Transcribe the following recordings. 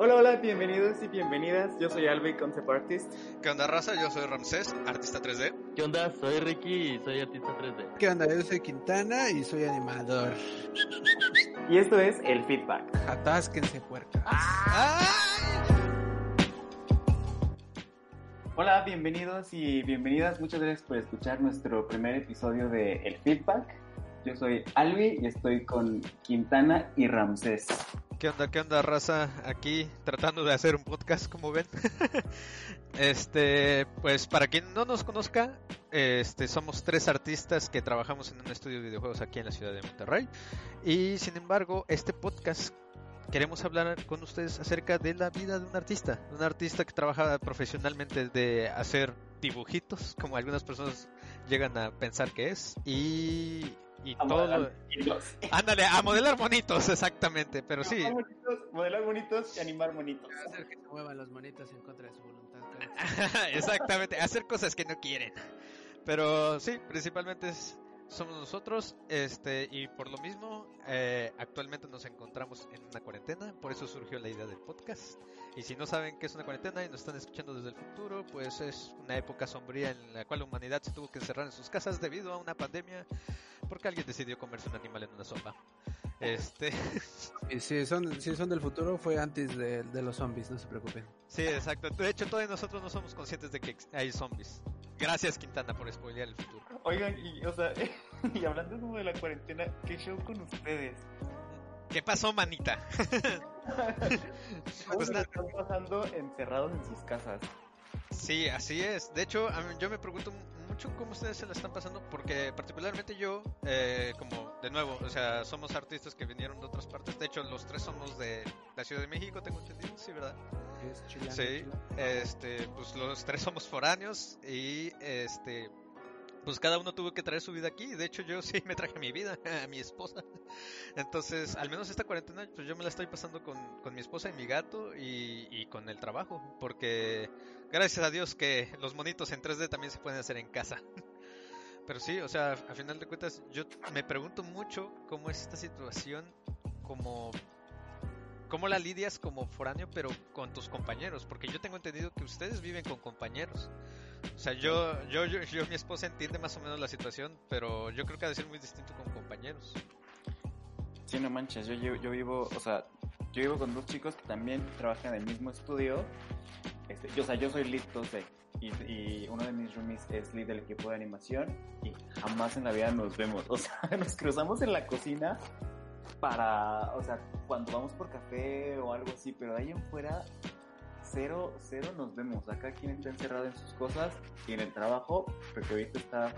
Hola, hola, bienvenidos y bienvenidas. Yo soy Albi, concept artist. ¿Qué onda, raza? Yo soy Ramsés, artista 3D. ¿Qué onda? Soy Ricky y soy artista 3D. ¿Qué onda? Yo soy Quintana y soy animador. Y esto es el feedback. Atásquense, puercas. Hola, bienvenidos y bienvenidas. Muchas gracias por escuchar nuestro primer episodio de El Feedback. Yo soy Albi y estoy con Quintana y Ramsés. ¿Qué onda, qué onda, raza? Aquí tratando de hacer un podcast, como ven. este, pues para quien no nos conozca, este, somos tres artistas que trabajamos en un estudio de videojuegos aquí en la ciudad de Monterrey. Y sin embargo, este podcast queremos hablar con ustedes acerca de la vida de un artista. Un artista que trabaja profesionalmente de hacer dibujitos, como algunas personas llegan a pensar que es. Y y A todo modelar monitos. Ándale, a modelar monitos, exactamente, pero sí. Monitos, Modelar bonitos y animar monitos. Hacer que se muevan los monitos en contra de su voluntad. exactamente, hacer cosas que no quieren. Pero sí, principalmente es- somos nosotros, este, y por lo mismo, eh, actualmente nos encontramos en una cuarentena, por eso surgió la idea del podcast. Y si no saben qué es una cuarentena y nos están escuchando desde el futuro, pues es una época sombría en la cual la humanidad se tuvo que encerrar en sus casas debido a una pandemia, porque alguien decidió comerse un animal en una sopa. Este, Y si son, si son del futuro, fue antes de, de los zombies, no se preocupen. sí, exacto. De hecho, todos nosotros no somos conscientes de que hay zombies. Gracias, Quintana, por spoilear el futuro. Oigan, y, o sea, y hablando como de la cuarentena, ¿qué show con ustedes? ¿Qué pasó, manita? ¿Cómo Pues están pasando encerrados en sus casas? Sí, así es. De hecho, a mí- yo me pregunto mucho cómo ustedes se la están pasando, porque particularmente yo, eh, como de nuevo, o sea, somos artistas que vinieron de otras partes. De hecho, los tres somos de la Ciudad de México, tengo entendido, sí, ¿verdad? Es chilango, Sí, este, pues los tres somos foráneos y este, pues cada uno tuvo que traer su vida aquí. De hecho, yo sí me traje mi vida, a mi esposa. Entonces, al menos esta cuarentena, pues yo me la estoy pasando con, con mi esposa y mi gato y, y con el trabajo, porque gracias a Dios que los monitos en 3D también se pueden hacer en casa. Pero sí, o sea, a final de cuentas, yo me pregunto mucho cómo es esta situación como ¿Cómo la lidias como foráneo, pero con tus compañeros? Porque yo tengo entendido que ustedes viven con compañeros. O sea, yo, yo, yo, yo, mi esposa entiende más o menos la situación, pero yo creo que ha de ser muy distinto con compañeros. Sí, no manches, yo, yo, yo vivo, o sea, yo vivo con dos chicos que también trabajan en el mismo estudio. Este, yo, o sea, yo soy lead 2D y, y uno de mis roomies es lead del equipo de animación y jamás en la vida nos vemos. O sea, nos cruzamos en la cocina para, o sea, cuando vamos por café o algo así, pero de ahí en fuera, cero, cero nos vemos. Acá quien está encerrado en sus cosas y en el trabajo, porque ahorita está,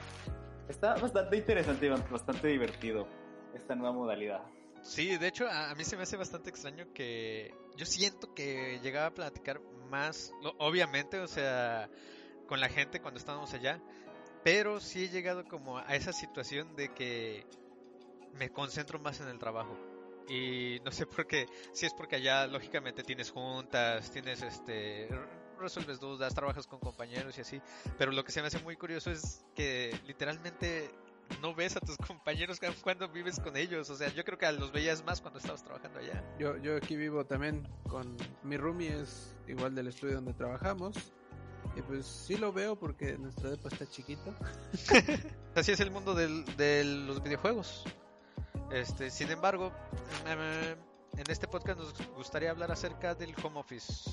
está bastante interesante y bastante divertido esta nueva modalidad. Sí, de hecho, a, mí se me hace bastante extraño que yo siento que llegaba a platicar más, obviamente, o sea, con la gente cuando estábamos allá, pero sí he llegado como a esa situación de que me concentro más en el trabajo. Y no sé por qué, si es porque allá lógicamente tienes juntas, tienes este resuelves dudas, trabajas con compañeros y así, pero lo que se me hace muy curioso es que literalmente no ves a tus compañeros cu- cuando vives con ellos, o sea, yo creo que los veías más cuando estabas trabajando allá. Yo, yo aquí vivo también con mi roomie, es igual del estudio donde trabajamos. Y pues sí lo veo porque nuestro depa está chiquito. Así es el mundo del- de los videojuegos. Este, sin embargo, em, en este podcast nos gustaría hablar acerca del home office,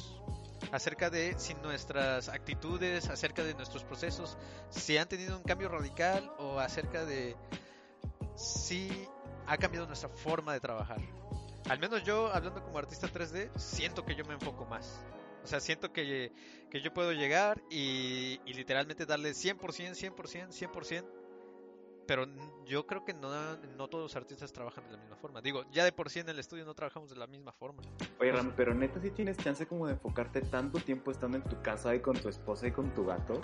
acerca de si nuestras actitudes, acerca de nuestros procesos, si han tenido un cambio radical o acerca de si ha cambiado nuestra forma de trabajar. Al menos yo, hablando como artista 3D, siento que yo me enfoco más. O sea, siento que, que yo puedo llegar y, y literalmente darle 100%, 100%, 100% pero n- yo creo que no, no todos los artistas trabajan de la misma forma. Digo, ya de por sí en el estudio no trabajamos de la misma forma. Oye, Ram, pero neta sí tienes chance como de enfocarte tanto tiempo estando en tu casa y con tu esposa y con tu gato.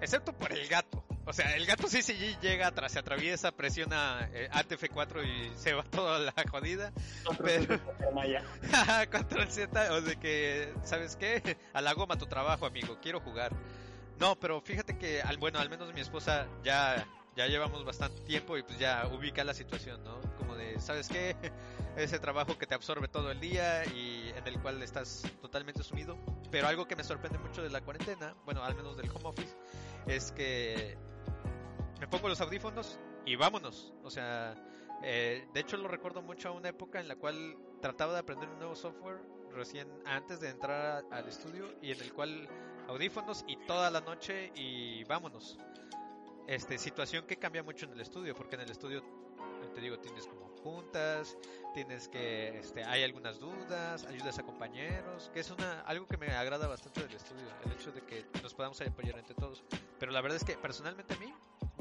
Excepto por el gato. O sea, el gato sí, sí llega, atrás, se atraviesa, presiona eh, ATF4 y se va toda la jodida. Pero-. Control Z, o de que, ¿sabes qué? A la goma tu trabajo, amigo, quiero jugar. No, pero fíjate que, al, bueno, al menos mi esposa ya, ya llevamos bastante tiempo y pues ya ubica la situación, ¿no? Como de, ¿sabes qué? Ese trabajo que te absorbe todo el día y en el cual estás totalmente sumido. Pero algo que me sorprende mucho de la cuarentena, bueno, al menos del home office, es que me pongo los audífonos y vámonos. O sea, eh, de hecho lo recuerdo mucho a una época en la cual trataba de aprender un nuevo software recién antes de entrar al estudio y en el cual audífonos y toda la noche y vámonos. Este, situación que cambia mucho en el estudio, porque en el estudio, te digo, tienes como juntas, tienes que, este, hay algunas dudas, ayudas a compañeros, que es una, algo que me agrada bastante del estudio, el hecho de que nos podamos apoyar entre todos. Pero la verdad es que personalmente a mí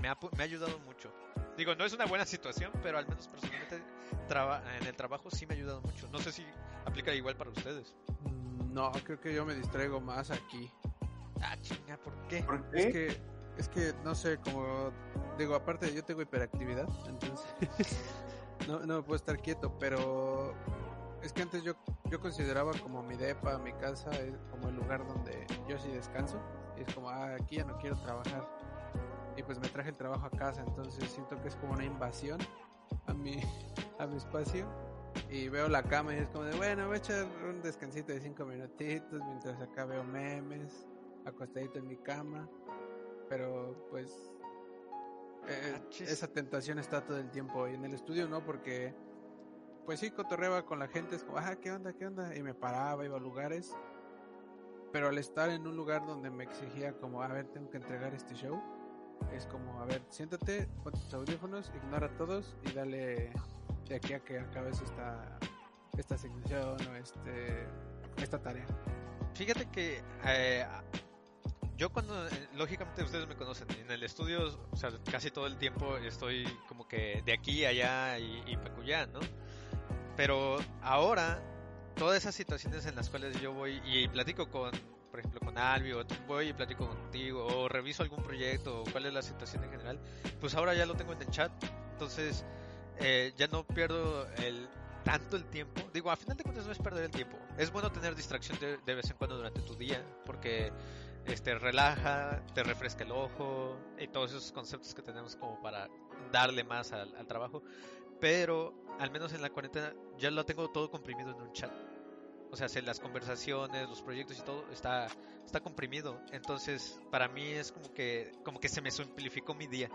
me ha, me ha ayudado mucho. Digo, no es una buena situación, pero al menos personalmente traba- en el trabajo sí me ha ayudado mucho. No sé si aplica igual para ustedes. Mm, No, creo que yo me distraigo más aquí. Ah, chinga, ¿por qué? ¿Por Es que, es que, no sé, como digo, aparte yo tengo hiperactividad, entonces no, no me puedo estar quieto, pero es que antes yo, yo consideraba como mi depa, mi casa, es como el lugar donde yo sí descanso, y es como, ah, aquí ya no quiero trabajar, y pues me traje el trabajo a casa, entonces siento que es como una invasión a mi, a mi espacio, y veo la cama y es como de, bueno, voy a echar un descansito de cinco minutitos mientras acá veo memes, acostadito en mi cama, pero pues eh, Achis. esa tentación está todo el tiempo y en el estudio no porque pues sí cotorreaba con la gente es como ah qué onda qué onda y me paraba iba a lugares. Pero al estar en un lugar donde me exigía como a ver tengo que entregar este show es como a ver siéntate pon tus audífonos ignora a todos y dale de aquí a que acabes esta esta asignación o este esta tarea Fíjate que eh, yo cuando, eh, lógicamente ustedes me conocen, en el estudio, o sea, casi todo el tiempo estoy como que de aquí, allá y, y ¿no? Pero ahora, todas esas situaciones en las cuales yo voy y platico con, por ejemplo, con Albi, o voy y platico contigo, o reviso algún proyecto, o cuál es la situación en general, pues ahora ya lo tengo en el chat. Entonces, eh, ya no pierdo tanto el tiempo. Digo, a final de cuentas no es perder el tiempo. Es bueno tener distracción de, de vez en cuando durante tu día, porque este relaja, te refresca el ojo y todos esos conceptos que tenemos como para darle más al, al trabajo. Pero al menos en la cuarentena ya lo tengo todo comprimido en un chat. O sea, se- las conversaciones, los proyectos y todo está, está comprimido. Entonces, para mí es como que, como que se me simplificó mi día.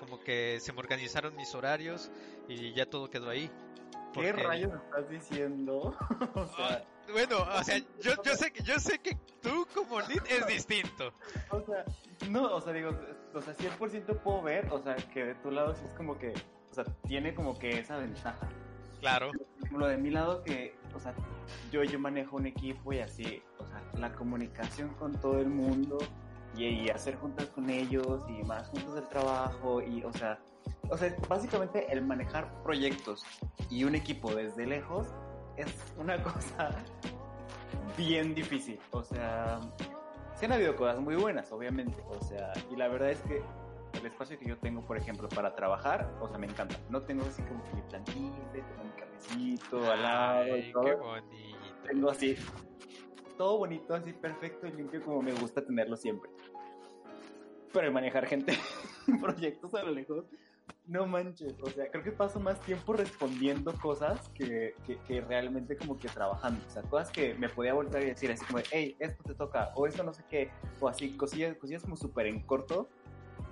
Como que se me organizaron mis horarios y ya todo quedó ahí. ¿Qué Porque- rayos estás diciendo? o sea, Bueno, o sea, yo, yo sé que yo sé que tú como lead es distinto. o sea, no, o sea, digo, o sea, 100% puedo ver, o sea, que de tu lado sí es como que, o sea, tiene como que esa ventaja. Claro. Lo de mi lado que, o sea, yo, yo manejo un equipo y así, o sea, la comunicación con todo el mundo y, y hacer juntas con ellos y más juntos del trabajo y, o sea, o sea, básicamente el manejar proyectos y un equipo desde lejos es una cosa bien difícil, o sea, sí han habido cosas muy buenas, obviamente, o sea, y la verdad es que el espacio que yo tengo, por ejemplo, para trabajar, o sea, me encanta. No tengo así como que mi plantita, tengo mi cafecito al lado y todo. qué bonito. Tengo así, todo bonito, así perfecto y limpio como me gusta tenerlo siempre. Pero manejar gente, proyectos a lo lejos, no manches. O sea, creo que paso más tiempo respondiendo cosas que, que, que realmente como que trabajando. O sea, cosas que me podía volver y decir así como, hey, esto te toca, o esto no sé qué, o así, cosillas, cosillas como súper en corto.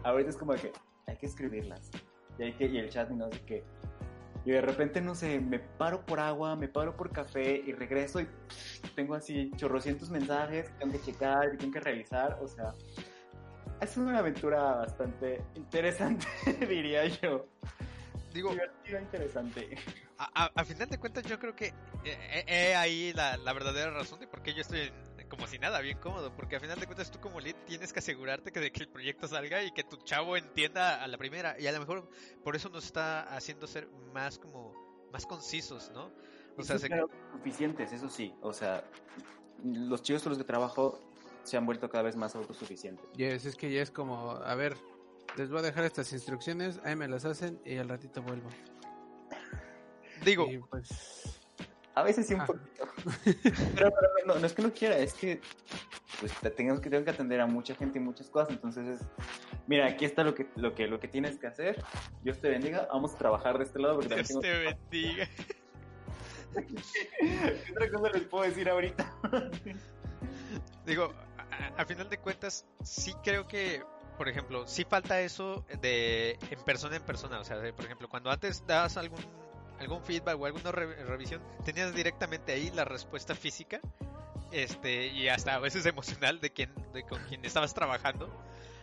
Ahorita es como que hay que escribirlas. Y, hay que, y el chat y no sé qué. Y de repente, no sé, me paro por agua, me paro por café y regreso y tengo así chorrocientos mensajes que tengo que checar y tengo que revisar. O sea, es una aventura bastante interesante, diría yo. Digo, Divertida, interesante. a, a- a final de cuentas yo creo que eh, eh, ahí la, la verdadera razón de por qué yo estoy como si nada, bien cómodo, porque al final de cuentas tú como lead tienes que asegurarte que de que el proyecto salga y que tu chavo entienda a la primera y a lo mejor por eso nos está haciendo ser más como más concisos, ¿no? O sea, se... suficientes, eso sí, o sea, los chicos con los que trabajo se han vuelto cada vez más autosuficientes. Yes, es que ya es como, a ver, les voy a dejar estas instrucciones, ahí me las hacen y al ratito vuelvo. Digo, pues a veces sí un ah. poquito. pero, no, no, es que no quiera, es que pues tengo que, tengo que atender a mucha gente y muchas cosas, entonces es, mira, aquí está lo que, lo que, lo que tienes que hacer, Dios te bendiga, vamos a trabajar de este lado. Porque Dios te bendiga. ¿Qué otra cosa les puedo decir ahorita? Digo, a, a, final de cuentas, sí creo que, por ejemplo, sí falta eso de en persona en persona. O sea, por ejemplo, cuando antes das algún algún feedback o alguna revisión, tenías directamente ahí la respuesta física este y hasta a veces emocional de quien de con quien estabas trabajando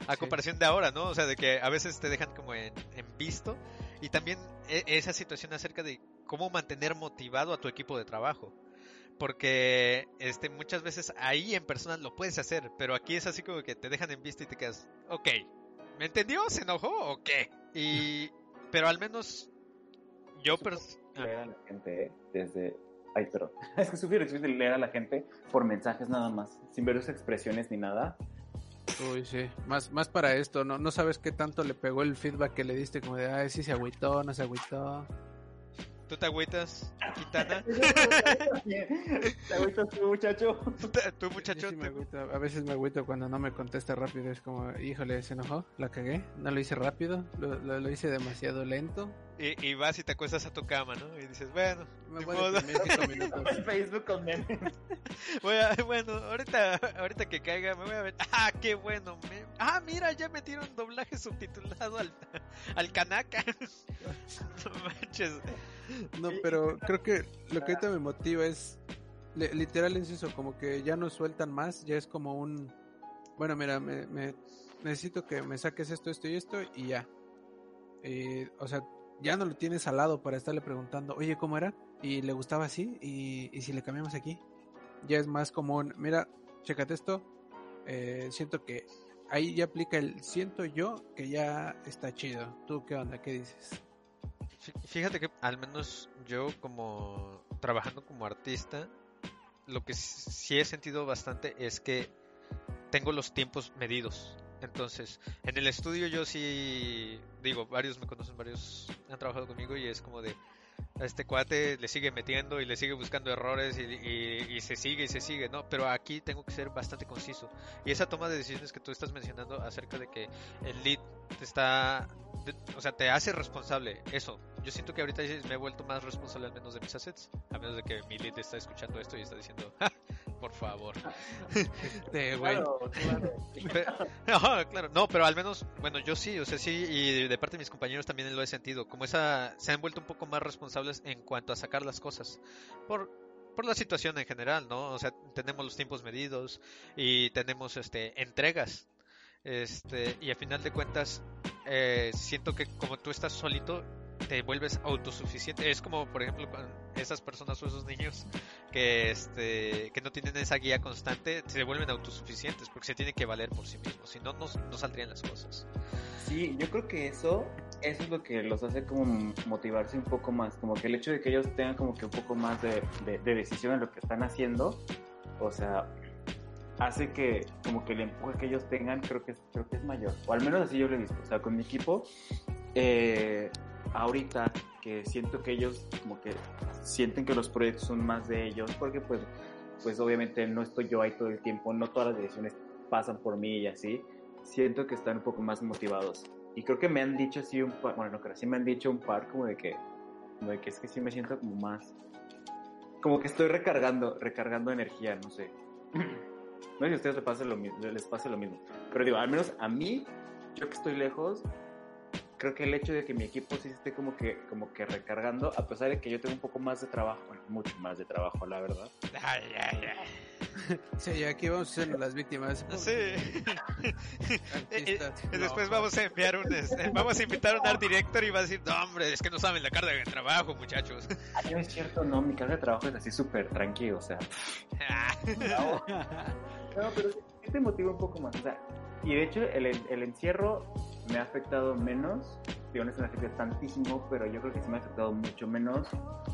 a comparación de ahora, ¿no? O sea, de que a veces te dejan como en, visto y también e, esa situación acerca de cómo mantener motivado a tu equipo de trabajo. Porque este muchas veces ahí en persona lo puedes hacer, pero aquí es así como que te dejan en visto y te quedas, ok, ¿me entendió? ¿Se enojó o qué? Y pero al menos yo, pero. Leer a la gente desde. Ay, perdón. Es que sugiero que leer a la gente por mensajes nada más, sin ver sus expresiones ni nada. Uy, sí. Más, más para esto, ¿no? No sabes qué tanto le pegó el feedback que le diste, como de, ay, sí se agüitó, no se agüitó. ¿Tú te agüitas, Quintana? ¿Te agüitas tú, muchacho? ¿Tú, muchacho? A veces me agüito cuando no me contesta rápido. Es como, híjole, se enojó, la cagué. No lo hice rápido, lo, lo, hice demasiado lento. Y, y, vas y te acuestas a tu cama, ¿no? Y dices, bueno, me voy a Facebook con memes. bueno, ahorita, ahorita que caiga me voy a ver. Ah, qué bueno. Ah, mira, ya metieron doblaje subtitulado al, al Kanaka. no manches. No, pero creo que lo que ahorita me motiva es, literal es eso, como que ya no sueltan más, ya es como un, bueno, mira, me, necesito que me saques esto, esto y esto y ya. Eh, o sea, ya no lo tienes al lado para estarle preguntando, oye, ¿cómo era? Y le gustaba así, y, si le cambiamos aquí. Ya es más común, mira, chécate esto, eh, siento que ahí ya aplica el siento yo que ya está chido. ¿Tú qué onda? ¿Qué dices? Fíjate que al menos yo como trabajando como artista, lo que sí he sentido bastante es que tengo los tiempos medidos. Entonces, en el estudio yo sí, digo, varios me conocen, varios han trabajado conmigo y es como de, a este cuate le sigue metiendo y le sigue buscando errores y, se sigue y se sigue, ¿no? Pero aquí tengo que ser bastante conciso. Y esa toma de decisiones que tú estás mencionando acerca de que el lead te está, o sea, te hace responsable, eso. Yo siento que ahorita me he vuelto más responsable al menos de mis assets, a menos de que mi lead está escuchando esto y está diciendo, por favor. Güey. Claro, claro. No, pero al menos, bueno, yo sí, o sea, sí, y de parte de mis compañeros también lo he sentido. Como esa, se han vuelto un poco más responsables en cuanto a sacar las cosas. Por, por la situación en general, ¿no? O sea, tenemos los tiempos medidos y tenemos, este, entregas. Este, y a final de cuentas, eh, siento que como tú estás solito, te vuelves autosuficiente. Es como, por ejemplo, esas personas o esos niños que, este, que no tienen esa guía constante, se vuelven autosuficientes porque se tienen que valer por sí mismos. Si no, no, saldrían las cosas. Sí, yo creo que eso, eso es lo que los hace como motivarse un poco más. Como que el hecho de que ellos tengan como que un poco más de, de, decisión en lo que están haciendo, o sea, hace que como que el empuje que ellos tengan creo que, creo que es mayor. O al menos así yo lo he. O sea, con mi equipo, eh, ahorita que siento que ellos como que sienten que los proyectos son más de ellos, porque pues, pues obviamente no estoy yo ahí todo el tiempo, no todas las decisiones pasan por mí y así, siento que están un poco más motivados. Y creo que me han dicho así un par, bueno, no creo, sí me han dicho un par como de que, como de que es que sí me siento como más, como que estoy recargando, recargando energía, no sé. No sé si a ustedes les pase lo, les pase lo mismo, pero digo, al menos a mí, yo que estoy lejos, creo que el hecho de que mi equipo sí esté como que, como que recargando, a pesar de que yo tengo un poco más de trabajo, bueno, mucho más de trabajo, la verdad. Ay, ay, ay. Sí, y aquí vamos a ser las víctimas. Sí. Y, Artistas. y después vamos a enviar un, este, vamos a invitar a un art director y va a decir, no hombre, es que no saben la carga de trabajo, muchachos. No es cierto, no, mi carga de trabajo es así súper tranquilo, o sea. No, no, pero sí sí te motiva un poco más. O sea, y de hecho, el, el encierro me ha afectado menos. Digo, no que me afecte tantísimo, pero yo creo que sí me ha afectado mucho menos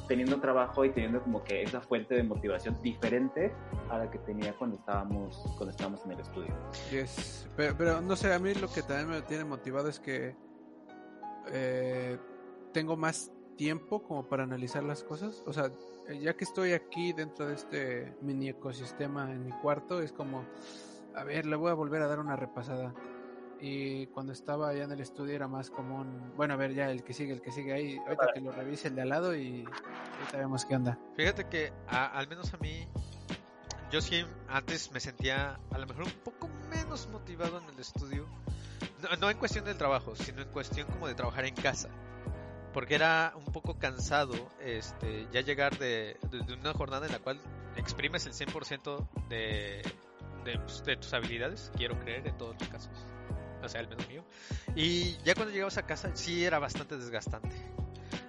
teniendo trabajo y teniendo como que esa fuente de motivación diferente a la que tenía cuando estábamos, cuando estábamos en el estudio. Yes. Pero, pero no sé, a mí lo que también me tiene motivado es que eh, tengo más tiempo como para analizar las cosas. O sea, ya que estoy aquí dentro de este mini ecosistema en mi cuarto, es como, a ver, le voy a volver a dar una repasada. Y cuando estaba allá en el estudio era más común, bueno, a ver, ya el que sigue, el que sigue ahí, ahorita que lo revise el de al lado y ahorita vemos qué onda. Fíjate que a- al menos a mí, yo sí antes me sentía a lo mejor un poco menos motivado en el estudio. No, en cuestión del trabajo, sino en cuestión como de trabajar en casa. Porque era un poco cansado este, ya llegar de, de- de una jornada en la cual exprimes el 100% de, de, pues, de tus habilidades, quiero creer, en todos los casos. O sea, al menos mío. Y ya cuando llegabas a casa, sí era bastante desgastante.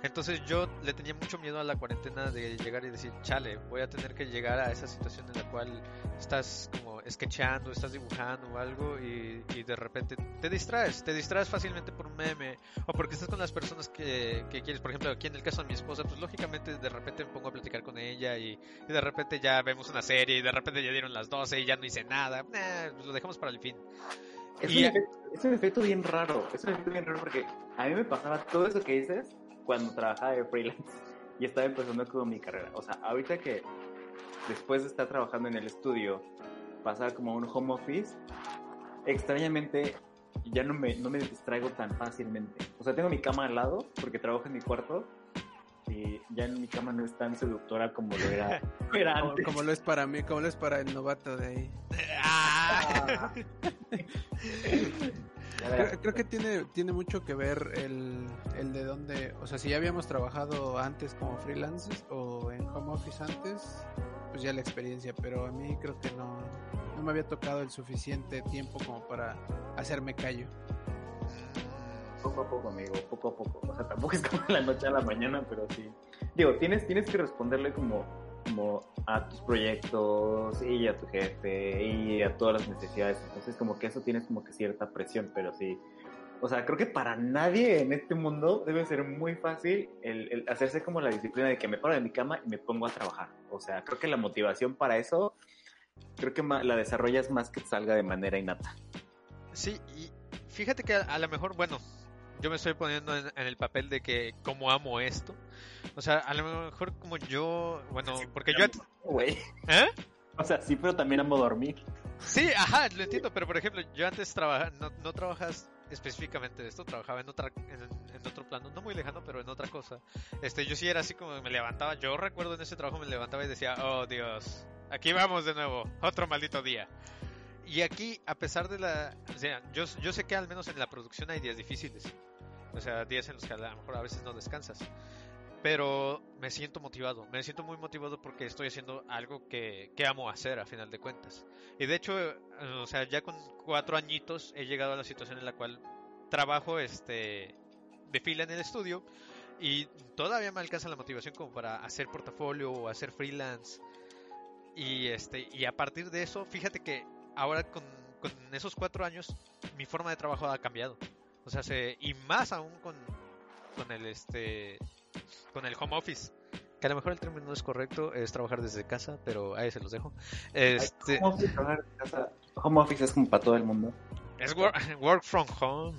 Entonces yo le tenía mucho miedo a la cuarentena de llegar y decir, chale, voy a tener que llegar a esa situación en la cual estás como sketchando, estás dibujando o algo y, y de repente te distraes, te distraes fácilmente por un meme o porque estás con las personas que, que quieres. Por ejemplo, aquí en el caso de mi esposa, pues lógicamente de repente me pongo a platicar con ella y, y de repente ya vemos una serie y de repente ya dieron las 12 y ya no hice nada. Pues lo dejamos para el fin. Es, Y- un efecto, es un efecto bien raro, es un efecto bien raro porque a mí me pasaba todo eso que dices cuando trabajaba de freelance y estaba empezando como mi carrera. O sea, ahorita que después de estar trabajando en el estudio, pasaba como a un home office, extrañamente ya no me, no me distraigo tan fácilmente. O sea, tengo mi cama al lado porque trabajo en mi cuarto y ya en mi cama no es tan seductora como lo era, era Como, antes. como lo es para mí, como lo es para el novato de ahí. Ah. Creo, creo que tiene, tiene mucho que ver el, el de dónde, o sea, si ya habíamos trabajado antes como freelancers o en home office antes, pues ya la experiencia, pero a mí creo que no, no me había tocado el suficiente tiempo como para hacerme callo. Poco a poco, amigo, poco a poco. O sea, tampoco es como la noche a la mañana, pero sí. Digo, tienes, tienes que responderle como, como a tus proyectos y a tu jefe y a todas las necesidades. Entonces, como que eso tienes como que cierta presión, pero sí. O sea, creo que para nadie en este mundo debe ser muy fácil el, hacerse como la disciplina de que me paro de mi cama y me pongo a trabajar. O sea, creo que la motivación para eso, creo que la desarrollas más que salga de manera innata. Sí, y fíjate que a lo mejor, bueno, yo me estoy poniendo en, en el papel de que como amo esto. O sea, a lo mejor como yo, bueno, porque yo... Güey. ¿Eh? O sea, sí, pero también amo dormir. Sí, ajá, lo entiendo, pero por ejemplo, yo antes trabajaba, no, no trabajas específicamente de esto, trabajaba en otra en, en otro plano, no muy lejano, pero en otra cosa. Este, yo sí era así como me levantaba, yo recuerdo en ese trabajo me levantaba y decía, "Oh, Dios, aquí vamos de nuevo, otro maldito día." Y aquí, a pesar de la, o sea, yo yo sé que al menos en la producción hay días difíciles. O sea, días en los que a lo mejor a veces no descansas. Pero me siento motivado, me siento muy motivado porque estoy haciendo algo que, que amo hacer a final de cuentas. Y de hecho, o sea, ya con cuatro añitos he llegado a la situación en la cual trabajo este de fila en el estudio y todavía me alcanza la motivación como para hacer portafolio o hacer freelance. Y este y a partir de eso, fíjate que ahora con, con esos cuatro años mi forma de trabajo ha cambiado. O sea, se, y más aún con, con el este con el home office. Que a lo mejor el término no es correcto, es trabajar desde casa, pero ahí se los dejo. Este, Home office, trabajar en casa. Home office es como para todo el mundo. es work, work from home.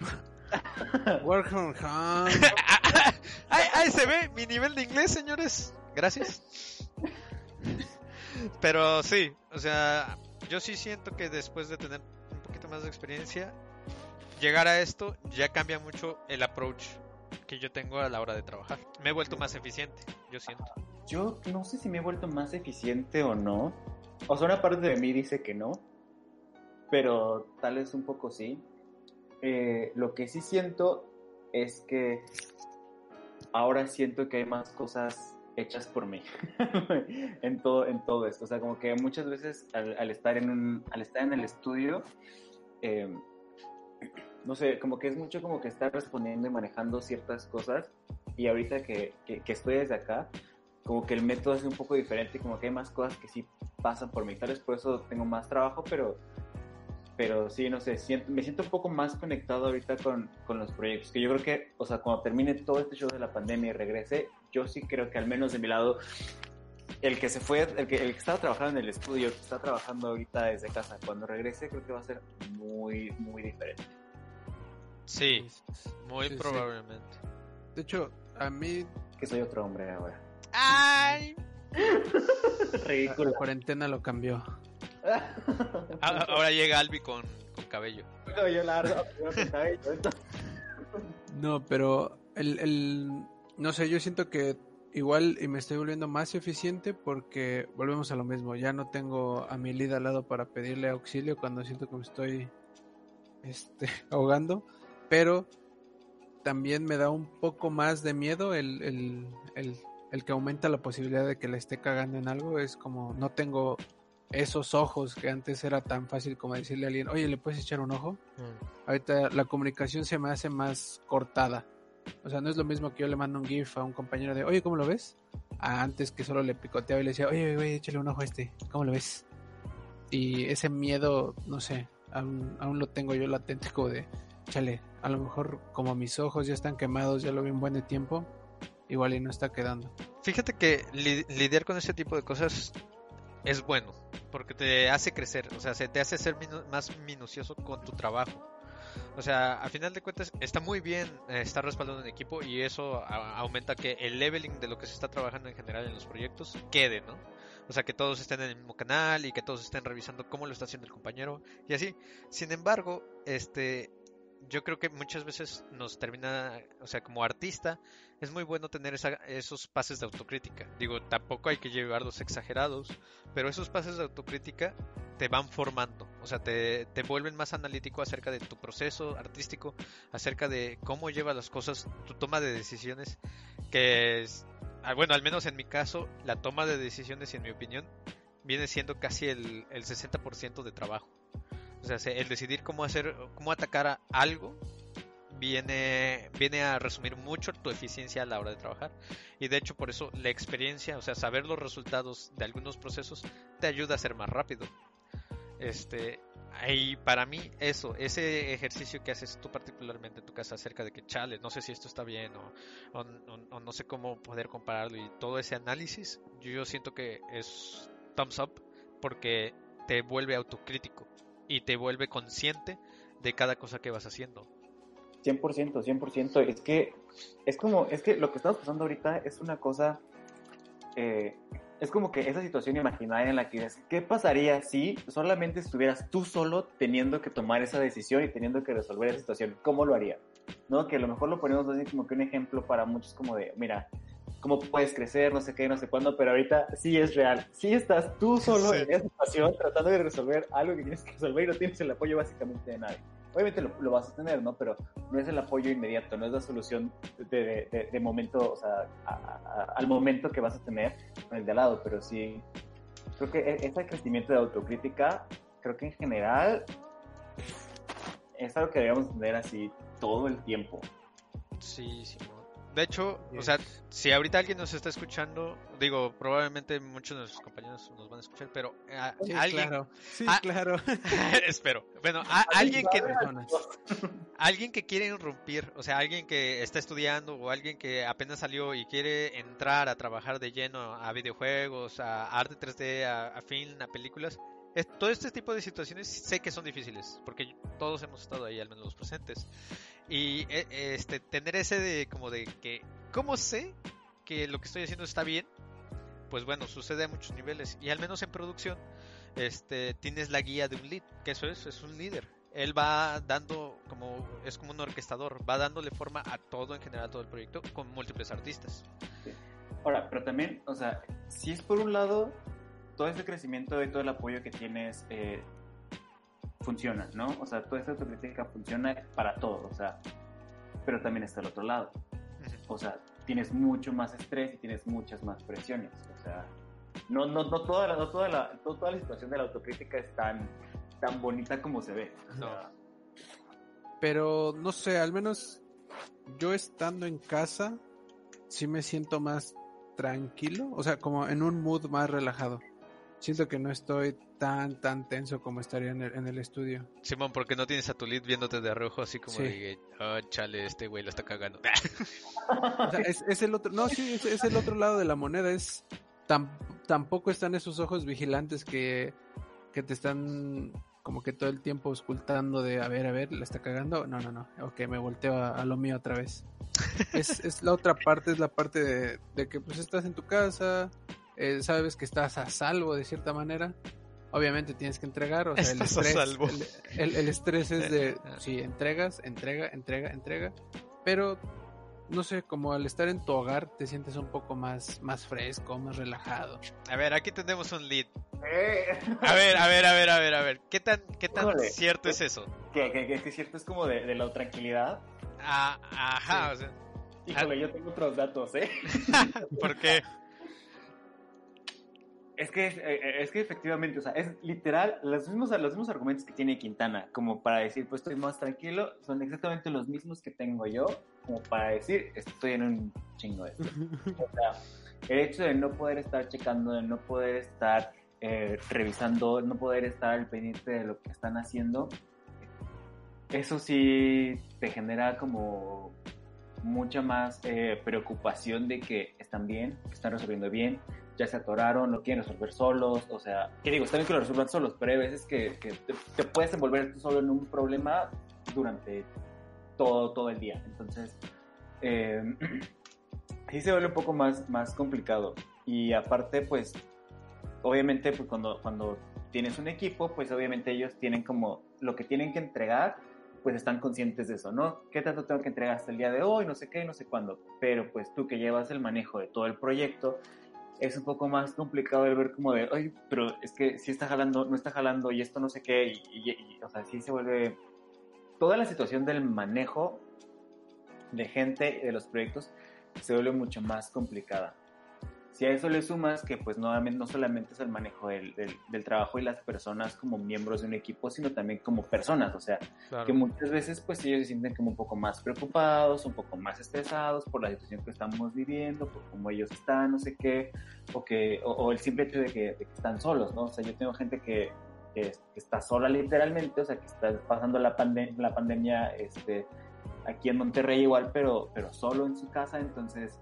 Work from home. ahí, ahí se ve mi nivel de inglés, señores. Gracias. Pero sí, o sea, yo sí siento que después de tener un poquito más de experiencia, llegar a esto ya cambia mucho el approach que yo tengo a la hora de trabajar. Me he vuelto más eficiente, yo siento. Yo no sé si me he vuelto más eficiente o no. O sea, una parte de mí dice que no. Pero tal vez un poco sí. Eh, lo que sí siento es que ahora siento que hay más cosas hechas por mí en todo en todo esto o sea como que muchas veces al, al estar en un al estar en el estudio eh, no sé como que es mucho como que estar respondiendo y manejando ciertas cosas y ahorita que, que, estoy desde acá como que el método es un poco diferente como que hay más cosas que sí pasan por mí tal vez por eso tengo más trabajo pero pero sí, no sé, siento, me siento un poco más conectado ahorita con, con, los proyectos, que yo creo que, o sea, cuando termine todo este show de la pandemia y regrese, yo sí creo que al menos de mi lado, el que se fue, el que, el que estaba trabajando en el estudio, el que está trabajando ahorita desde casa, cuando regrese creo que va a ser muy, muy diferente. Sí, muy sí, probablemente. Sí. De hecho, a mí... Que soy otro hombre ahora. ¡Ay! Ridículo. La cuarentena lo cambió. Ahora llega Albi con, con cabello. Cabello largo, con cabello. No, pero el, el, no sé, yo siento que igual y me estoy volviendo más eficiente porque volvemos a lo mismo. Ya no tengo a mi líder al lado para pedirle auxilio cuando siento que me estoy este, ahogando, pero también me da un poco más de miedo el, el, el, el que aumenta la posibilidad de que le esté cagando en algo. Es como no tengo esos ojos que antes era tan fácil como decirle a alguien, oye, ¿le puedes echar un ojo? Mm. Ahorita la comunicación se me hace más cortada. O sea, no es lo mismo que yo le mando un GIF a un compañero de, oye, ¿cómo lo ves? A antes que solo le picoteaba y le decía, oye, oye, échale un ojo a este, ¿cómo lo ves? Y ese miedo, no sé, aún, aún lo tengo yo latente como de, chale, a lo mejor como mis ojos ya están quemados, ya lo vi un buen tiempo, igual y no está quedando. Fíjate que li lidiar con ese tipo de cosas es bueno, porque te hace crecer, o sea, se te hace ser minu más minucioso con tu trabajo. O sea, a final de cuentas está muy bien eh, estar respaldado en equipo y eso aumenta que el leveling de lo que se está trabajando en general en los proyectos quede, ¿no? O sea, que todos estén en el mismo canal y que todos estén revisando cómo lo está haciendo el compañero y así. Sin embargo, este yo creo que muchas veces nos termina, o sea, como artista, es muy bueno tener esa, esos pases de autocrítica. Digo, tampoco hay que llevarlos exagerados, pero esos pases de autocrítica te van formando, o sea, te, te vuelven más analítico acerca de tu proceso artístico, acerca de cómo llevas las cosas, tu toma de decisiones, que es, ah, bueno, al menos en mi caso, la toma de decisiones en mi opinión, viene siendo casi el, el 60% de trabajo. O sea, el decidir cómo hacer, cómo atacar a algo viene, viene a resumir mucho tu eficiencia a la hora de trabajar. Y de hecho, por eso la experiencia, o sea, saber los resultados de algunos procesos te ayuda a ser más rápido. Este, y para mí eso, ese ejercicio que haces tú particularmente en tu casa acerca de que chale, no sé si esto está bien o, o, no sé cómo poder compararlo y todo ese análisis, yo siento que es thumbs up porque te vuelve autocrítico y te vuelve consciente de cada cosa que vas haciendo. 100%, 100%. Es que es como, es que lo que estamos pasando ahorita es una cosa, eh, es como que esa situación imaginaria en la que dices, ¿qué pasaría si solamente estuvieras tú solo teniendo que tomar esa decisión y teniendo que resolver esa situación? ¿Cómo lo haría? ¿No? Que a lo mejor lo ponemos así como que un ejemplo para muchos como de, mira, cómo puedes crecer, no sé qué, no sé cuándo, pero ahorita sí es real. Sí estás tú solo sí. en esa situación tratando de resolver algo que tienes que resolver y no tienes el apoyo básicamente de nadie. Obviamente lo, lo vas a tener, ¿no? Pero no es el apoyo inmediato, no es la solución de, de, de momento, o sea, a, a, al momento que vas a tener con el de al lado, pero sí, creo que e, ese crecimiento de autocrítica, creo que en general es algo que debemos tener así todo el tiempo. Sí, sí, de hecho, yes. o sea, si ahorita alguien nos está escuchando, digo, probablemente muchos de nuestros compañeros nos van a escuchar, pero a, sí, alguien, claro, sí, a, claro. espero. Bueno, a, alguien que alguien que quiere irrumpir, o sea, alguien que está estudiando o alguien que apenas salió y quiere entrar a trabajar de lleno a videojuegos, a arte 3D, a, a film, a películas, todo este tipo de situaciones sé que son difíciles, porque todos hemos estado ahí, al menos los presentes. Y este tener ese de como de que, ¿cómo sé que lo que estoy haciendo está bien? Pues bueno, sucede a muchos niveles. Y al menos en producción, este, tienes la guía de un lead, que eso es, es un líder. Él va dando como, es como un orquestador, va dándole forma a todo en general, a todo el proyecto, con múltiples artistas. Ahora, pero también, o sea, si es por un lado todo ese crecimiento y todo el apoyo que tienes eh, funciona, ¿no? O sea, toda esta autocrítica funciona para todo, o sea, pero también está el otro lado. O sea, tienes mucho más estrés y tienes muchas más presiones. O sea, no, no, no, toda, la, no toda, la, to- toda la situación de la autocrítica es tan, tan bonita como se ve. O No. Pero no sé, al menos yo estando en casa, sí me siento más tranquilo, o sea, como en un mood más relajado. Siento que no estoy tan, tan tenso como estaría en el, en el estudio. Simón, porque no tienes a tu lead viéndote de arrojo así como Sí. de, oh, chale, este güey lo está cagando. O sea, es, es el otro, no, sí, es, es el otro lado de la moneda, es tam- tampoco están esos ojos vigilantes que, que te están como que todo el tiempo auscultando de, a ver, a ver, ¿la está cagando? No, no, no, ok, me volteo a, a lo mío otra vez. Es, es la otra parte, es la parte de, de que pues estás en tu casa, eh, sabes que estás a salvo de cierta manera. Obviamente tienes que entregar, o sea, el estrés, salvo. el, el- el estrés es de, sí, entregas, entrega, entrega, entrega, pero no sé, como al estar en tu hogar te sientes un poco más, más fresco, más relajado. A ver, aquí tenemos un lead. eh, A ver, a ver, a ver, a ver, a ver. ¿Qué tan, qué tan cierto es eso? que, que, que, que es cierto es como de, de la tranquilidad. Ah, ajá, o sea, Híjole, yo tengo otros datos, ¿eh? ¿por qué? Es que, eh, es que efectivamente, o sea, es literal, los mismos, los mismos argumentos que tiene Quintana, como para decir, pues estoy más tranquilo, son exactamente los mismos que tengo yo, como para decir, estoy en un chingo de estrés. O sea, el hecho de no poder estar checando, de no poder estar eh, revisando, no poder estar al pendiente de lo que están haciendo, eso sí te genera como mucha más eh, preocupación de que están bien, que están resolviendo bien, ya se atoraron, lo quieren resolver solos, o sea, que digo, está bien que lo resuelvan solos, pero hay veces que, que te, te puedes envolver tú solo en un problema durante todo, todo el día. Entonces, eh, sí se vuelve un poco más, más complicado. Y aparte, pues, obviamente, pues cuando, cuando tienes un equipo, pues obviamente ellos tienen como lo que tienen que entregar, pues están conscientes de eso, ¿no? ¿Qué tanto tengo que entregar hasta el día de hoy? No sé qué, no sé cuándo. Pero pues tú que llevas el manejo de todo el proyecto, es un poco más complicado el ver como de, ay, pero es que si está jalando, no está jalando y esto no sé qué, y, o sea, sí se vuelve... Toda la situación del manejo de gente y de los proyectos se vuelve mucho más complicada. Si a eso le sumas que pues no, no solamente es el manejo del, del, del trabajo y las personas como miembros de un equipo, sino también como personas, o sea, que muchas veces pues ellos se sienten como un poco más preocupados, un poco más estresados por la situación que estamos viviendo, por cómo ellos están, no sé qué, o, que, o, o el simple hecho de que, de que están solos, ¿no? O sea, yo tengo gente que, que, es- que está sola literalmente, o sea, que está pasando la, pande la pandemia este, aquí en Monterrey igual, pero, pero solo en su casa, entonces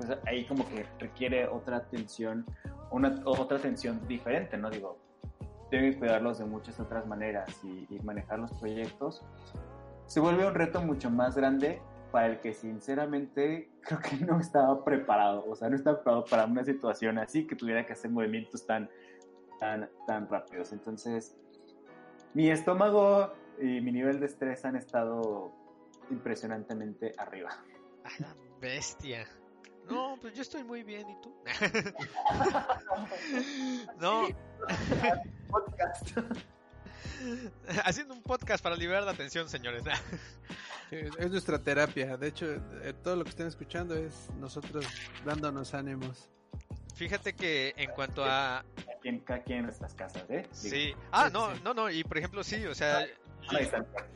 pues ahí como que requiere otra atención, una otra atención diferente, ¿no? Digo, que cuidarlos de muchas otras maneras y, y manejar los proyectos. Se vuelve un reto mucho más grande para el que sinceramente creo que no estaba preparado, o sea, no estaba preparado para una situación así que tuviera que hacer movimientos tan, tan, tan rápidos. Entonces, mi estómago y mi nivel de estrés han estado impresionantemente arriba. A la bestia. No, pues yo estoy muy bien, ¿y tú? no, Podcast. haciendo un podcast para liberar la atención, señores. Sí, Es, es nuestra terapia. De hecho, eh, todo lo que estén escuchando es nosotros dándonos ánimos. Fíjate que en cuanto a... Quien en nuestras casas, ¿eh? Digo, Sí. Ah, no, no, no. Y por ejemplo, sí, o sea, a la distancia.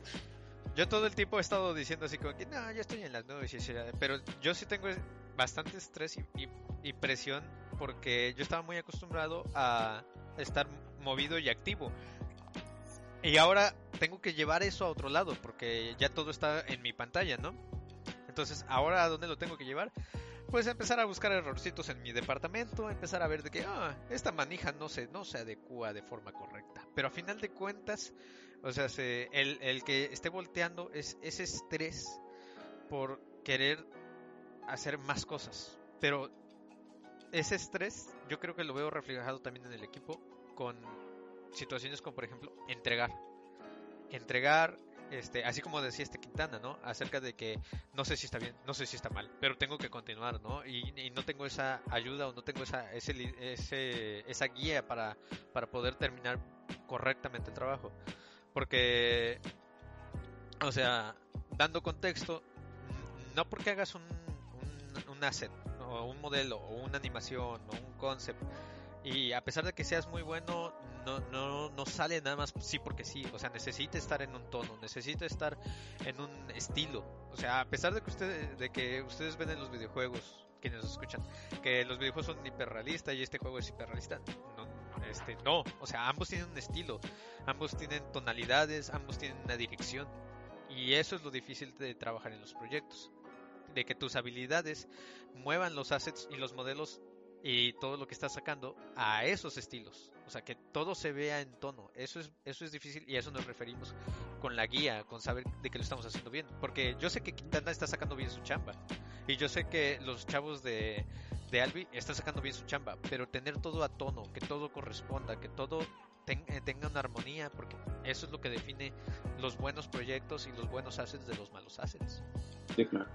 yo todo el tiempo he estado diciendo así como que no, yo estoy en las nubes, pero yo sí tengo bastante estrés y, y- presión porque yo estaba muy acostumbrado a estar movido y activo. Y ahora tengo que llevar eso a otro lado porque ya todo está en mi pantalla, ¿no? Entonces, ¿ahora a dónde lo tengo que llevar? Pues empezar a buscar errorcitos en mi departamento, empezar a ver de que, ah, esta manija no se, no se adecua de forma correcta. Pero a final de cuentas, o sea, se- el, el que esté volteando es ese estrés por querer hacer más cosas. Pero ese estrés yo creo que lo veo reflejado también en el equipo con situaciones como por ejemplo entregar. Entregar, este, así como decía este Quintana, ¿no? Acerca de que no sé si está bien, no sé si está mal, pero tengo que continuar, ¿no? Y, y no tengo esa ayuda o no tengo esa, ese, ese, esa guía para, para poder terminar correctamente el trabajo. Porque, o sea, dando contexto, no porque hagas un, un asset, o un modelo, o una animación, o un concept, y a pesar de que seas muy bueno, no, no, no sale nada más sí porque sí. O sea, necesita estar en un tono, necesita estar en un estilo. O sea, a pesar de que, ustedes de que ustedes ven en los videojuegos, quienes nos escuchan, que los videojuegos son hiperrealistas y este juego es hiperrealista, no, este, no. O sea, ambos tienen un estilo, ambos tienen tonalidades, ambos tienen una dirección. Y eso es lo difícil de trabajar en los proyectos. De que tus habilidades muevan los assets y los modelos y todo lo que estás sacando a esos estilos. O sea, que todo se vea en tono. Eso es, eso es difícil y a eso nos referimos con la guía, con saber de que lo estamos haciendo bien. Porque yo sé que Quintana está sacando bien su chamba. Y yo sé que los chavos de, de Albi están sacando bien su chamba. Pero tener todo a tono, que todo corresponda, que todo eh, tenga una armonía, porque eso es lo que define los buenos proyectos y los buenos assets de los malos assets. Sí, claro.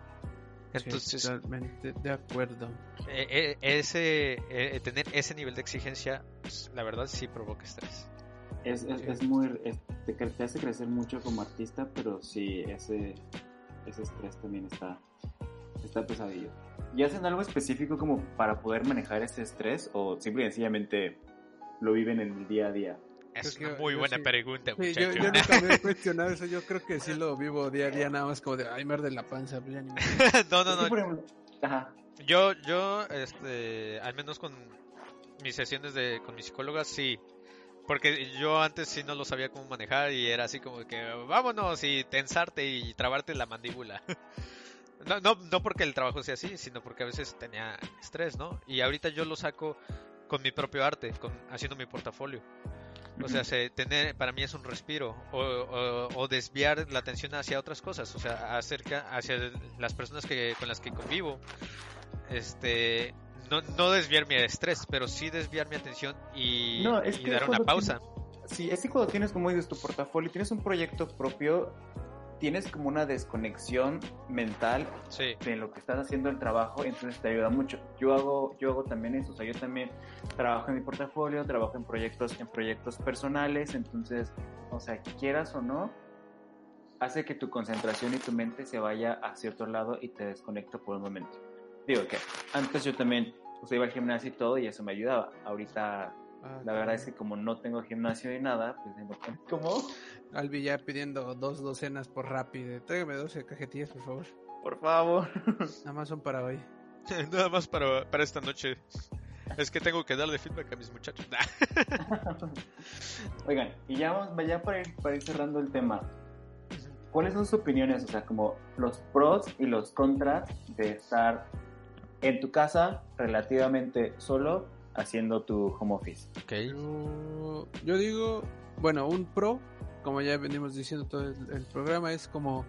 Entonces, totalmente de acuerdo. Eh, eh, ese, eh, tener ese nivel de exigencia, pues, la verdad sí provoca estrés. Es, es, muy. te, hace crecer mucho como artista, pero sí, ese, ese estrés también está, está pesadillo. ¿Y hacen algo específico como para poder manejar ese estrés o simple y sencillamente lo viven en el día a día? Es una muy buena pregunta, sí, yo, yo, nunca me he cuestionado eso. Yo creo que sí lo vivo día a día, nada más como de, ay, me de la panza. Pues no, no, no. Ajá. Yo, yo, este, al menos con mis sesiones de, con mi psicóloga, sí. Porque yo antes sí no lo sabía cómo manejar y era así como que, vámonos y tensarte y trabarte la mandíbula. No, no, no porque el trabajo sea así, sino porque a veces tenía estrés, ¿no? Y ahorita yo lo saco con mi propio arte, con, haciendo mi portafolio. O sea, tener, para mí es un respiro o, desviar la atención hacia otras cosas, o sea, acerca hacia las personas que con las que convivo. Este, no, no desviar mi estrés, pero sí desviar mi atención y, dar una pausa. sí, es que cuando tienes, como dices, tu portafolio, tienes un proyecto propio, tienes como una desconexión mental de lo que estás haciendo el trabajo, entonces te ayuda mucho. Yo hago, yo hago también eso, o sea, yo también trabajo en mi portafolio, trabajo en proyectos, en proyectos personales, entonces, o sea, quieras o no, hace que tu concentración y tu mente se vaya a cierto lado y te desconecta por un momento. Digo que antes yo también pues, iba al gimnasio y todo y eso me ayudaba. Ahorita Ah, la verdad es que como no tengo gimnasio ni nada, pues tengo ¿Cómo? Albi ya pidiendo dos docenas por rápido. Tráigame 12 cajetillas, por favor. Por favor. Nada más son para hoy. Nada más para, para esta noche. Es que tengo que darle feedback a mis muchachos. Oigan, y ya, vamos, ya para, ir, para ir cerrando el tema. ¿Cuáles son sus opiniones? O sea, como los pros y los contras de estar en tu casa relativamente solo haciendo tu home office? Yo, digo, bueno, un pro, como ya venimos diciendo todo el, programa, es como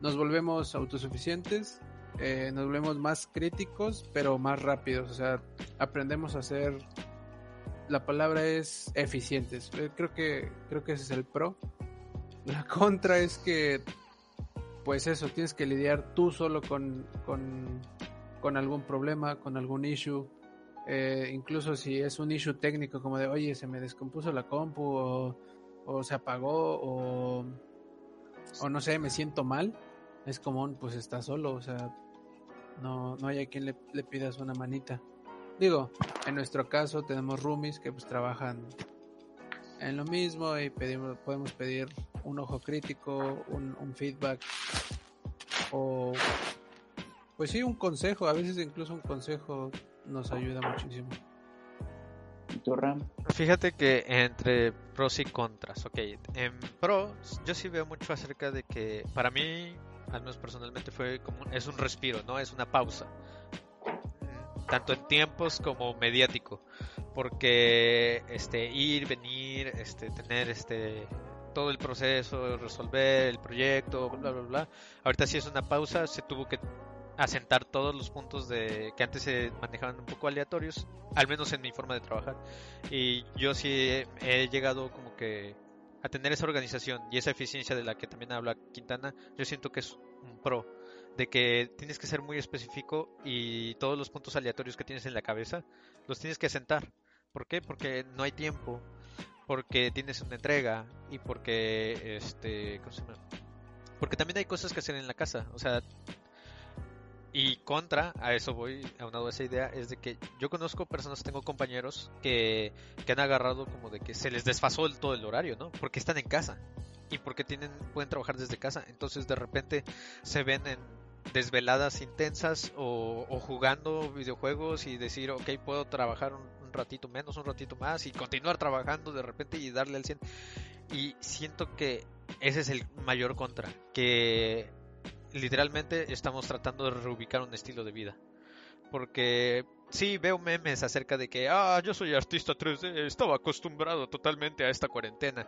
nos volvemos autosuficientes, eh, nos volvemos más críticos, pero más rápidos. O sea, aprendemos a ser, la palabra es eficientes. Eh, creo que, creo que ese es el pro. La contra es que, pues eso, tienes que lidiar tú solo con, con algún problema, con algún issue eh, incluso si es un issue técnico como de, oye, se me descompuso la compu o, se apagó o, o, no sé, me siento mal, es común, pues está solo, o sea, no, no hay a quien le, le pidas una manita. Digo, en nuestro caso tenemos roomies que pues trabajan en lo mismo y pedimos, podemos pedir un ojo crítico, un, un feedback o pues sí, un consejo, a veces incluso un consejo nos ayuda muchísimo. Fíjate que entre pros y contras, ok, en pros yo sí veo mucho acerca de que para mí, al menos personalmente, fue como es un respiro, ¿no? Es una pausa, tanto en tiempos como mediático, porque este ir, venir, este tener este todo el proceso, resolver el proyecto, bla bla bla. Ahorita sí es una pausa, se tuvo que asentar todos los puntos de que antes se manejaban un poco aleatorios, al menos en mi forma de trabajar. Y yo sí he, llegado como que a tener esa organización y esa eficiencia de la que también habla Quintana, yo siento que es un pro, de que tienes que ser muy específico y todos los puntos aleatorios que tienes en la cabeza los tienes que asentar. ¿Por qué? Porque no hay tiempo, porque tienes una entrega y porque este, Porque también hay cosas que hacer en la casa, o sea, y contra, a eso voy, aunado a esa idea, es de que yo conozco personas, tengo compañeros que, que han agarrado como de que se les desfasó el, todo el horario, ¿no? Porque están en casa y porque tienen, pueden trabajar desde casa, entonces de repente se ven en desveladas intensas o, jugando videojuegos y decir, ok, puedo trabajar un, un ratito menos, un ratito más y continuar trabajando de repente y darle al 100. Y siento que ese es el mayor contra, que literalmente estamos tratando de reubicar un estilo de vida. Porque sí veo memes acerca de que, ah, yo soy artista 3D, estaba acostumbrado totalmente a esta cuarentena.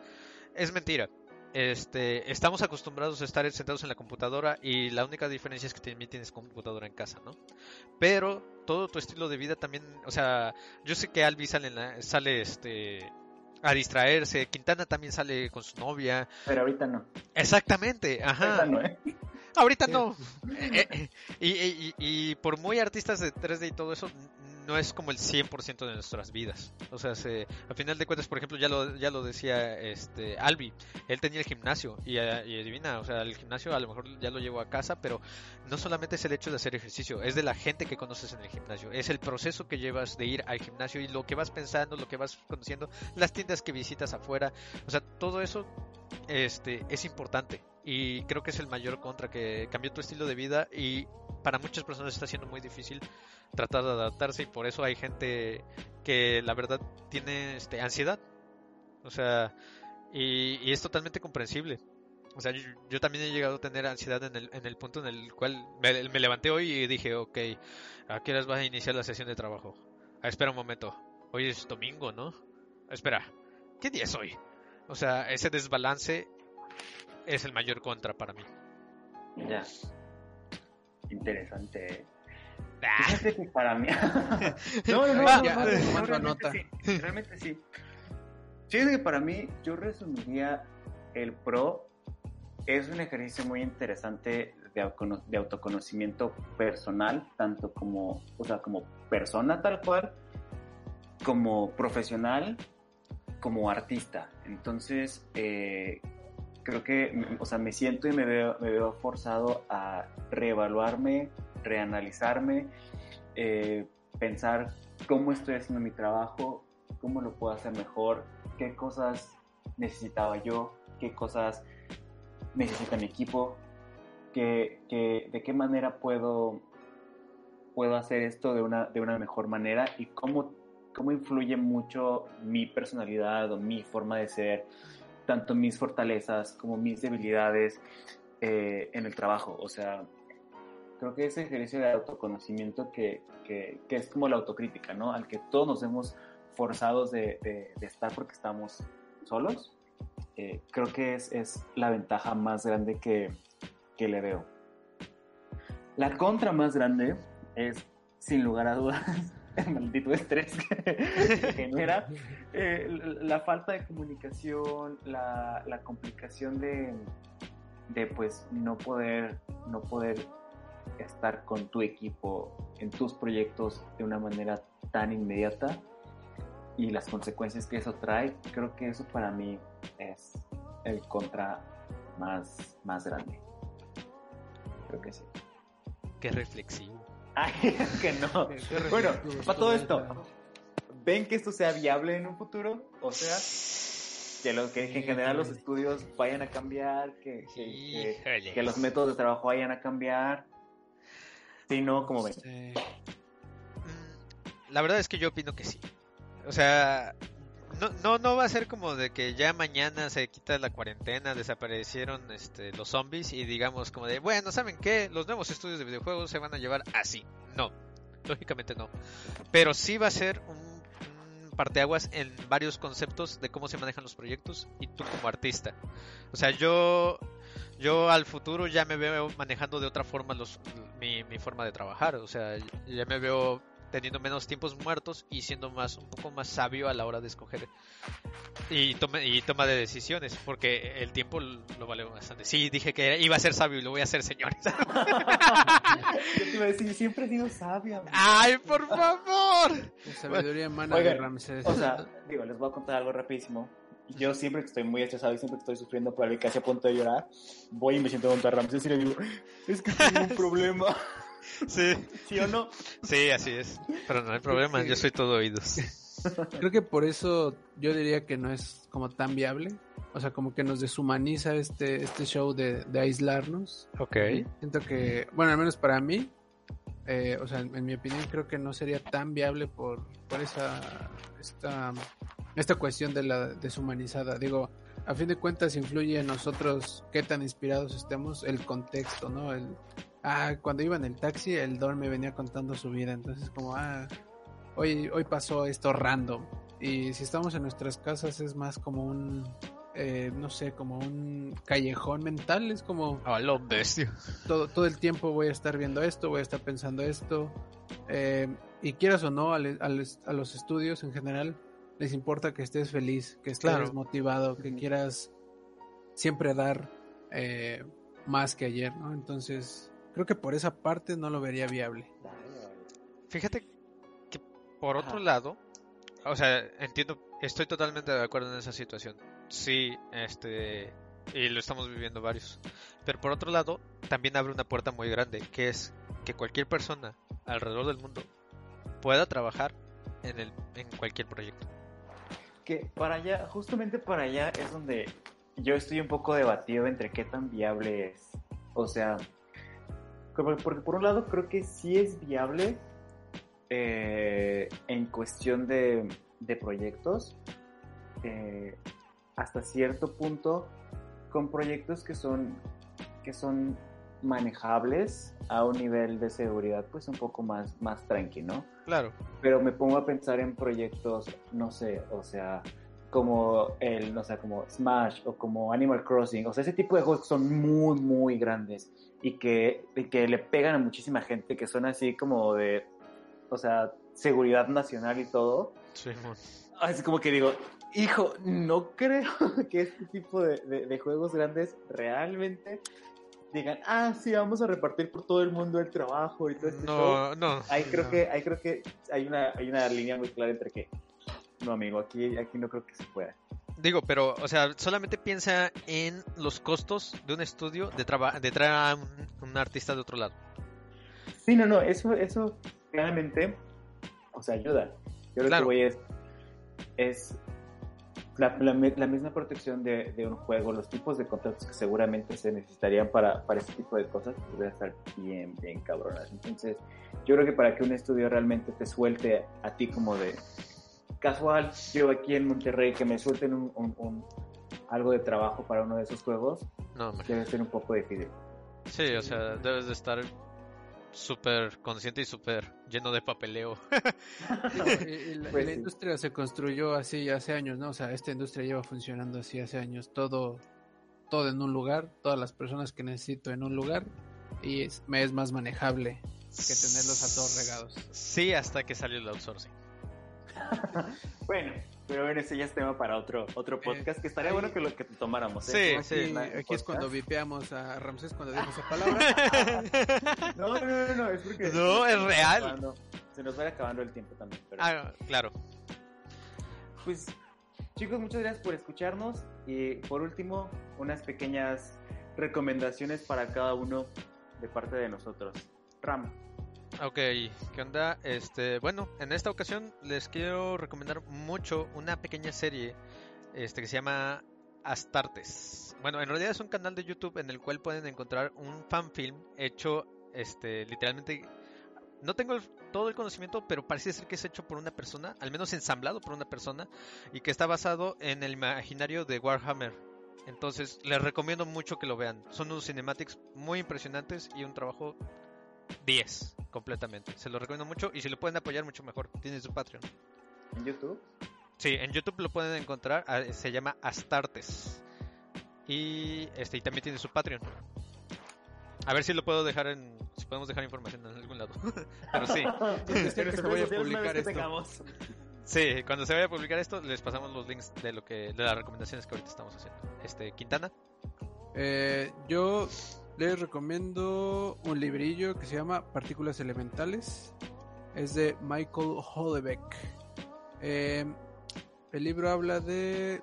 Es mentira. Este, estamos acostumbrados a estar sentados en la computadora y la única diferencia es que también tienes computadora en casa, ¿no? Pero todo tu estilo de vida también, o sea, yo sé que Albi sale, en la- sale este, a distraerse, Quintana también sale con su novia. Pero ahorita no. Exactamente, ajá. Ahorita no, ¿eh? Ahorita no. Eh, eh, y, y- y- por muy artistas de 3D y todo eso, no es como el 100% de nuestras vidas. O sea, se, a final de cuentas, por ejemplo, ya lo, ya lo decía este Albi, él tenía el gimnasio y, eh, y adivina, o sea, el gimnasio a lo mejor ya lo llevó a casa, pero no solamente es el hecho de hacer ejercicio, es de la gente que conoces en el gimnasio, es el proceso que llevas de ir al gimnasio y lo que vas pensando, lo que vas conociendo, las tiendas que visitas afuera, o sea, todo eso este, es importante y creo que es el mayor contra que cambió tu estilo de vida y para muchas personas está siendo muy difícil tratar de adaptarse y por eso hay gente que la verdad tiene este, ansiedad. O sea, y, es totalmente comprensible. O sea, yo, también he llegado a tener ansiedad en el, en el punto en el cual me, me levanté hoy y dije, ok, ¿a qué horas vas a iniciar la sesión de trabajo? Ah, espera un momento, hoy es domingo, ¿no? Espera, ¿qué día es hoy? O sea, ese desbalance es el mayor contra para mí. Ya. Interesante, Fíjate que para mí. no, no, no, Ah, no, no, no, realmente nota. sí, realmente sí. Fíjate que para mí, yo resumiría el pro. Es un ejercicio muy interesante de, de autoconocimiento personal, tanto como, o sea, como persona tal cual, como profesional, como artista. Entonces, eh, creo que, mm, o sea, me siento y me veo, me veo forzado a reevaluarme, reanalizarme, eh, pensar cómo estoy haciendo mi trabajo, cómo lo puedo hacer mejor, qué cosas necesitaba yo, qué cosas necesita mi equipo, qué- de qué manera puedo, puedo hacer esto de una, de una mejor manera y cómo, cómo influye mucho mi personalidad o mi forma de ser, tanto mis fortalezas como mis debilidades eh, en el trabajo. O sea, creo que ese ejercicio de autoconocimiento que, que, que es como la autocrítica, ¿no? Al que todos nos hemos forzados de, de- de estar porque estamos solos, eh, creo que es, es la ventaja más grande que, que le veo. La contra más grande es, sin lugar a dudas, maldito estrés que, que genera eh, la falta de comunicación, la, la complicación de, de pues no poder, no poder estar con tu equipo en tus proyectos de una manera tan inmediata y las consecuencias que eso trae, creo que eso para mí es el contra más, más grande. Creo que sí. qué reflexivo. Ay, es que no. Bueno, para todo esto, ¿ven que esto sea viable en un futuro? O sea, que, lo, que, que en general los estudios vayan a cambiar, que, que, los métodos de trabajo vayan a cambiar. Sí, no, como ven. Mm, La verdad es que yo opino que sí. O sea, no, no, no va a ser como de que ya mañana se quita la cuarentena, desaparecieron este, los zombies y digamos como de, bueno, ¿saben qué? Los nuevos estudios de videojuegos se van a llevar así. No, lógicamente no. Pero sí va a ser un, parteaguas en varios conceptos de cómo se manejan los proyectos y tú como artista. O sea, yo yo al futuro ya me veo manejando de otra forma los, mi, mi forma de trabajar. O sea, ya me veo teniendo menos tiempos muertos y siendo más un poco más sabio a la hora de escoger y toma, y toma de decisiones porque el tiempo lo vale bastante. Sí, dije que iba a ser sabio y lo voy a hacer, señores. Yo te iba a decir, siempre he sido sabia. ¡Ay, por favor! La sabiduría humana Oigan, de Ramsés. O sea, digo, les voy a contar algo rapidísimo. Yo siempre que estoy muy estresado y siempre que estoy sufriendo por algo y casi a punto de llorar, voy y me siento junto a Ramses y le digo, es que tengo un problema. Sí, ¿Sí o no? sí, así es. Pero no hay problema, yo soy todo oídos. Creo que por eso yo diría que no es como tan viable. O sea, como que nos deshumaniza este, este show de, de aislarnos. Ok. Siento que, bueno, al menos para mí, eh, o sea, en, en mi opinión creo que no sería tan viable por, por esa esta, esta cuestión de la deshumanizada. Digo, a fin de cuentas influye en nosotros qué tan inspirados estemos el contexto, ¿no? El, ah, cuando iba en el taxi, el Don me venía contando su vida, entonces como, ah, hoy, hoy pasó esto random. Y si estamos en nuestras casas es más como un, eh, no sé, como un callejón mental, es como A lo bestia. todo, todo el tiempo voy a estar viendo esto, voy a estar pensando esto. eh, y quieras o no, al- al- a los estudios en general, les importa que estés feliz, que estés Claro. motivado, que quieras siempre dar eh, más que ayer, ¿no? Entonces, creo que por esa parte no lo vería viable. Fíjate que por otro Ajá. lado, o sea, entiendo, estoy totalmente de acuerdo en esa situación. Sí, este, y lo estamos viviendo varios. Pero por otro lado, también abre una puerta muy grande, que es que cualquier persona alrededor del mundo pueda trabajar en el en cualquier proyecto. Que para allá, justamente para allá es donde yo estoy un poco debatido entre qué tan viable es. O sea, porque por un lado creo que sí es viable eh, en cuestión de, de proyectos, eh, hasta cierto punto, con proyectos que son, que son manejables a un nivel de seguridad pues un poco más, más tranqui, ¿no? Claro, pero me pongo a pensar en proyectos, no sé, o sea, como el, no sé, como Smash o como Animal Crossing, o sea, ese tipo de juegos que son muy, muy grandes y que, y que le pegan a muchísima gente, que son así como de, o sea, seguridad nacional y todo. Simón. Así como que digo, hijo, no creo que este tipo de, de- de juegos grandes realmente digan, ah, sí, vamos a repartir por todo el mundo el trabajo y todo este show. No, no. Ahí creo No. que, ahí creo que hay una, hay una línea muy clara entre que no amigo, aquí, aquí no creo que se pueda. Digo, pero, o sea, solamente piensa en los costos de un estudio de, traba- de traer a un, un artista de otro lado. Sí, no, no, eso, eso claramente, o sea, ayuda. Yo lo Claro. que voy es, es la, la mi- la misma protección de, de un juego, los tipos de contratos que seguramente se necesitarían para, para este tipo de cosas, pues van a estar bien, bien cabronas. Entonces, yo creo que para que un estudio realmente te suelte a ti como de casual, yo aquí en Monterrey, que me suelten un, un- un- algo de trabajo para uno de esos juegos, No, debe ser un poco difícil. Sí, o sea, debes de estar súper consciente y súper lleno de papeleo. Y- la, Pues la sí. industria se construyó así hace años, ¿no? O sea, esta industria lleva funcionando así hace años, todo, todo en un lugar, todas las personas que necesito en un lugar, y es, me es más manejable que tenerlos a todos regados. Sí, hasta que salió el outsourcing. Bueno, pero bueno, ese ya es tema para otro, otro podcast, que estaría ahí- bueno que lo que tomáramos. Sí, ¿eh? Aquí, sí. Aquí es cuando vipeamos a Ramsés cuando dijo esa palabra. No, no, no, no, no, es porque... No, es real. acabando- se nos va acabando el tiempo también. pero- Ah, claro. Pues, chicos, muchas gracias por escucharnos. Y por último, unas pequeñas recomendaciones para cada uno de parte de nosotros. Ram, Ok, ¿qué onda? Este, bueno, en esta ocasión les quiero recomendar mucho una pequeña serie este, que se llama Astartes. Bueno, en realidad es un canal de YouTube en el cual pueden encontrar un fanfilm hecho, este, literalmente, no tengo todo el conocimiento, pero parece ser que es hecho por una persona, al menos ensamblado por una persona, y que está basado en el imaginario de Warhammer. Entonces, les recomiendo mucho que lo vean. Son unos cinematics muy impresionantes y un trabajo 10 completamente. Se lo recomiendo mucho y si lo pueden apoyar mucho mejor. Tiene su Patreon. en YouTube. Sí, en YouTube lo pueden encontrar. ah, Se llama Astartes. Y este y también tiene su Patreon. A ver si lo puedo dejar en si podemos dejar información en algún lado. Pero sí. Este que se vaya a publicar esto. Sí, cuando se vaya a publicar esto les pasamos los links de lo que de las recomendaciones que ahorita estamos haciendo. Este Quintana. Eh, yo les recomiendo un librillo que se llama Partículas Elementales. Es de Michael Holebeck. Eh, el libro habla de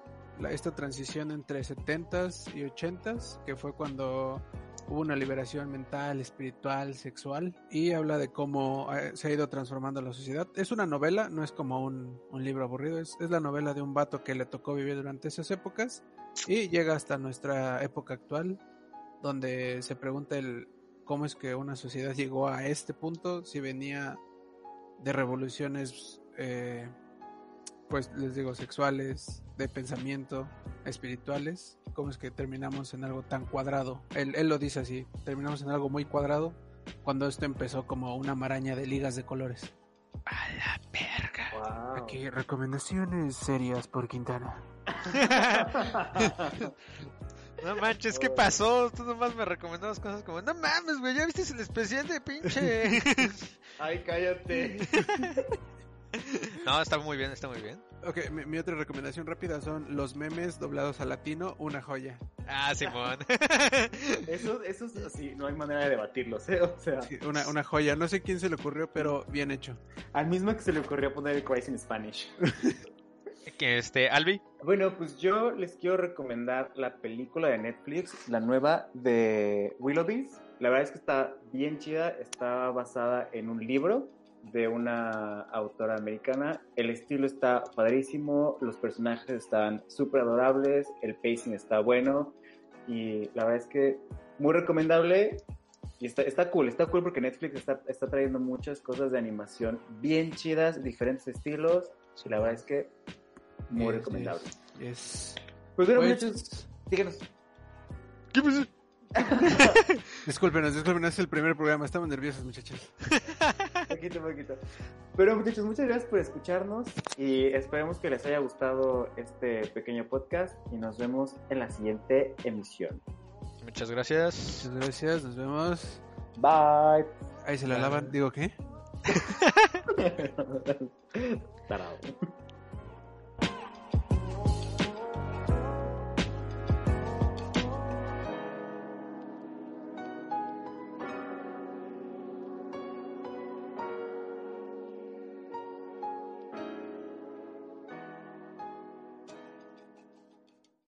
esta transición entre 70s y 80s, que fue cuando hubo una liberación mental, espiritual, sexual y habla de cómo eh, se ha ido transformando la sociedad. Es una novela, no es como un, un libro aburrido, es, es la novela de un vato que le tocó vivir durante esas épocas y llega hasta nuestra época actual donde se pregunta el cómo es que una sociedad llegó a este punto si venía de revoluciones eh, pues les digo sexuales de pensamiento espirituales cómo es que terminamos en algo tan cuadrado. Él, él lo dice así terminamos en algo muy cuadrado cuando esto empezó como una maraña de ligas de colores. A la verga. Wow. aquí recomendaciones serias por Quintana No manches, ¿qué pasó? Tú nomás me recomendabas cosas como, no mames, güey, ¿ya viste el especial de pinche? Ay, cállate. no, está muy bien, está muy bien. Ok, mi, mi otra recomendación rápida son los memes doblados a latino, una joya. Ah, Simón. Eso, eso es así, no hay manera de debatirlos, ¿eh? O sea, Sí, una, una joya. No sé quién se le ocurrió, pero bien hecho. al mismo que se le ocurrió poner el Crazy in Spanish. que este, Albi. Bueno, pues yo les quiero recomendar la película de Netflix, la nueva de Willoughby's. La verdad es que está bien chida, está basada en un libro de una autora americana. El estilo está padrísimo, los personajes están súper adorables, el pacing está bueno y la verdad es que muy recomendable. Y está, está cool, está cool porque Netflix está, está trayendo muchas cosas de animación bien chidas, diferentes estilos. Y la verdad es que muy Yes, recomendable. yes. Pues bueno, Pues- muchachos, díganos. ¿Qué pasó? Discúlpenos, discúlpenos, es el primer programa. Estamos nerviosos, muchachos. Poquito, poquito. Pero muchachos, muchas gracias por escucharnos y esperemos que les haya gustado este pequeño podcast y nos vemos en la siguiente emisión. Muchas gracias. Muchas gracias, nos vemos. Bye. Ahí se la lavan. Digo, ¿qué? Tarado.